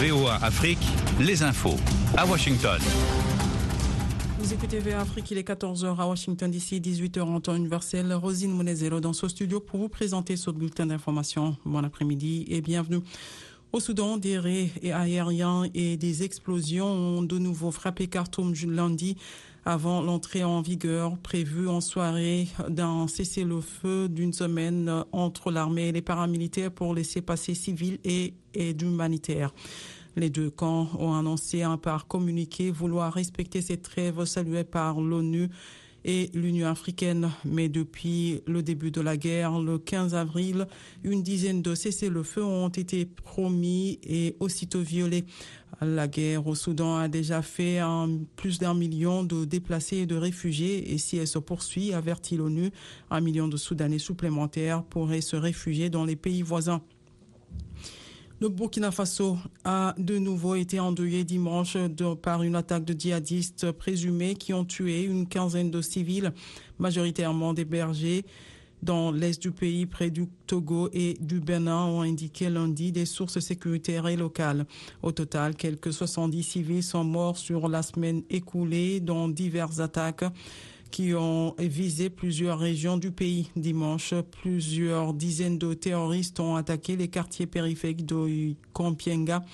VOA Afrique, les infos. À Washington. Vous écoutez VOA Afrique, il est 14h à Washington d'ici 18h en temps universel. Rosine Monezero dans ce studio pour vous présenter ce bulletin d'information. Bon après-midi et bienvenue. Au Soudan, des raies aériens et des explosions ont de nouveau frappé Khartoum lundi avant l'entrée en vigueur prévue en soirée d'un cessez-le-feu d'une semaine entre l'armée et les paramilitaires pour laisser passer civils et aide humanitaire. Les deux camps ont annoncé un par communiqué vouloir respecter cette trêve saluée par l'ONU et l'Union africaine. Mais depuis le début de la guerre, le 15 avril, une dizaine de cessez-le-feu ont été promis et aussitôt violés. La guerre au Soudan a déjà fait plus d'un million de déplacés et de réfugiés et si elle se poursuit, avertit l'ONU, un million de Soudanais supplémentaires pourraient se réfugier dans les pays voisins. Le Burkina Faso a de nouveau été endeuillé dimanche par une attaque de djihadistes présumés qui ont tué une quinzaine de civils, majoritairement des bergers dans l'est du pays, près du Togo et du Bénin, ont indiqué lundi des sources sécuritaires et locales. Au total, quelques 70 civils sont morts sur la semaine écoulée dans diverses attaques qui ont visé plusieurs régions du pays. Dimanche, plusieurs dizaines de terroristes ont attaqué les quartiers périphériques de Kompienga,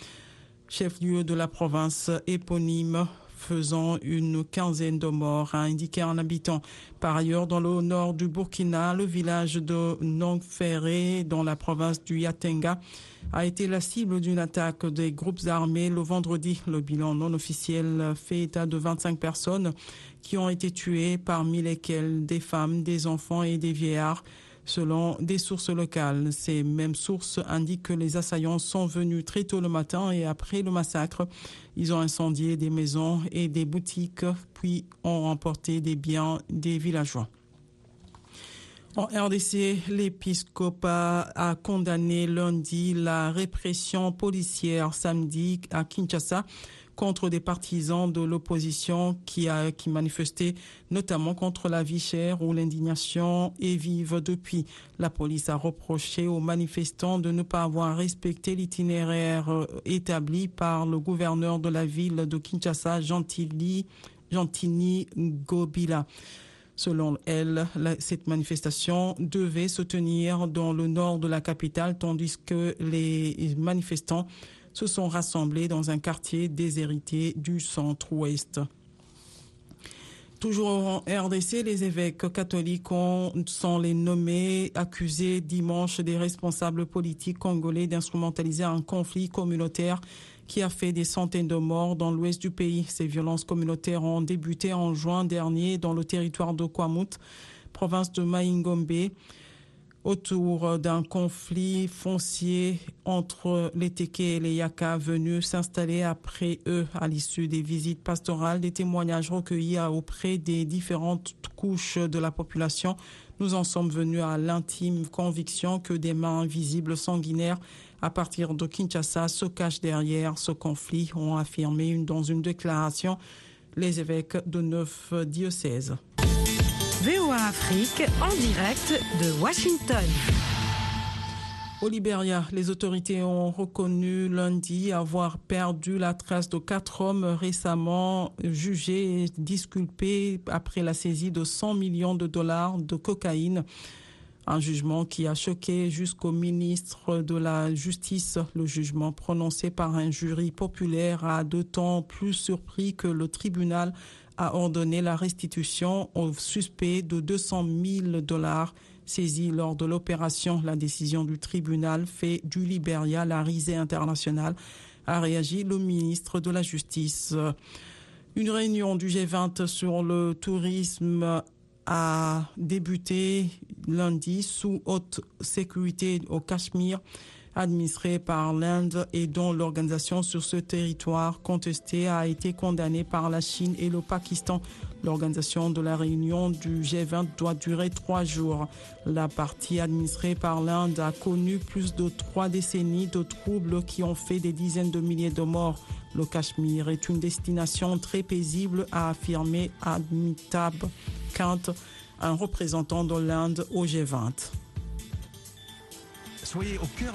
chef-lieu de la province éponyme faisant une quinzaine de morts, a indiqué un habitant. Par ailleurs, dans le nord du Burkina, le village de Nongferré, dans la province du Yatenga, a été la cible d'une attaque des groupes armés le vendredi. Le bilan non officiel fait état de 25 personnes qui ont été tuées, parmi lesquelles des femmes, des enfants et des vieillards. Selon des sources locales, ces mêmes sources indiquent que les assaillants sont venus très tôt le matin et après le massacre, ils ont incendié des maisons et des boutiques, puis ont emporté des biens des villageois. En RDC, l'épiscopat a condamné lundi la répression policière samedi à Kinshasa contre des partisans de l'opposition qui qui manifestaient notamment contre la vie chère où l'indignation est vive depuis. La police a reproché aux manifestants de ne pas avoir respecté l'itinéraire établi par le gouverneur de la ville de Kinshasa, Gentili, Gobila. Selon elle, cette manifestation devait se tenir dans le nord de la capitale, tandis que les manifestants se sont rassemblés dans un quartier déshérité du centre-ouest. Toujours en RDC, les évêques catholiques ont, sont les nommés accusés dimanche des responsables politiques congolais d'instrumentaliser un conflit communautaire qui a fait des centaines de morts dans l'ouest du pays. Ces violences communautaires ont débuté en juin dernier dans le territoire de Kwamut, province de Maingombe autour d'un conflit foncier entre les Teke et les Yaka venus s'installer après eux à l'issue des visites pastorales, des témoignages recueillis auprès des différentes couches de la population. Nous en sommes venus à l'intime conviction que des mains invisibles sanguinaires à partir de Kinshasa se cachent derrière ce conflit, ont affirmé dans une déclaration les évêques de neuf diocèses. VOA Afrique en direct de Washington. Au Libéria, les autorités ont reconnu lundi avoir perdu la trace de quatre hommes récemment jugés et disculpés après la saisie de 100 millions de dollars de cocaïne. Un jugement qui a choqué jusqu'au ministre de la Justice. Le jugement prononcé par un jury populaire a d'autant plus surpris que le tribunal a ordonné la restitution aux suspects de 200 000 dollars saisis lors de l'opération. La décision du tribunal fait du Libéria la risée internationale, a réagi le ministre de la Justice. Une réunion du G20 sur le tourisme a débuté lundi sous haute sécurité au Cachemire administré par l'Inde et dont l'organisation sur ce territoire contesté a été condamnée par la Chine et le Pakistan. L'organisation de la réunion du G20 doit durer trois jours. La partie administrée par l'Inde a connu plus de trois décennies de troubles qui ont fait des dizaines de milliers de morts. Le Cachemire est une destination très paisible, a affirmé Amitabh Kant, un représentant de l'Inde au G20. Soyez au cœur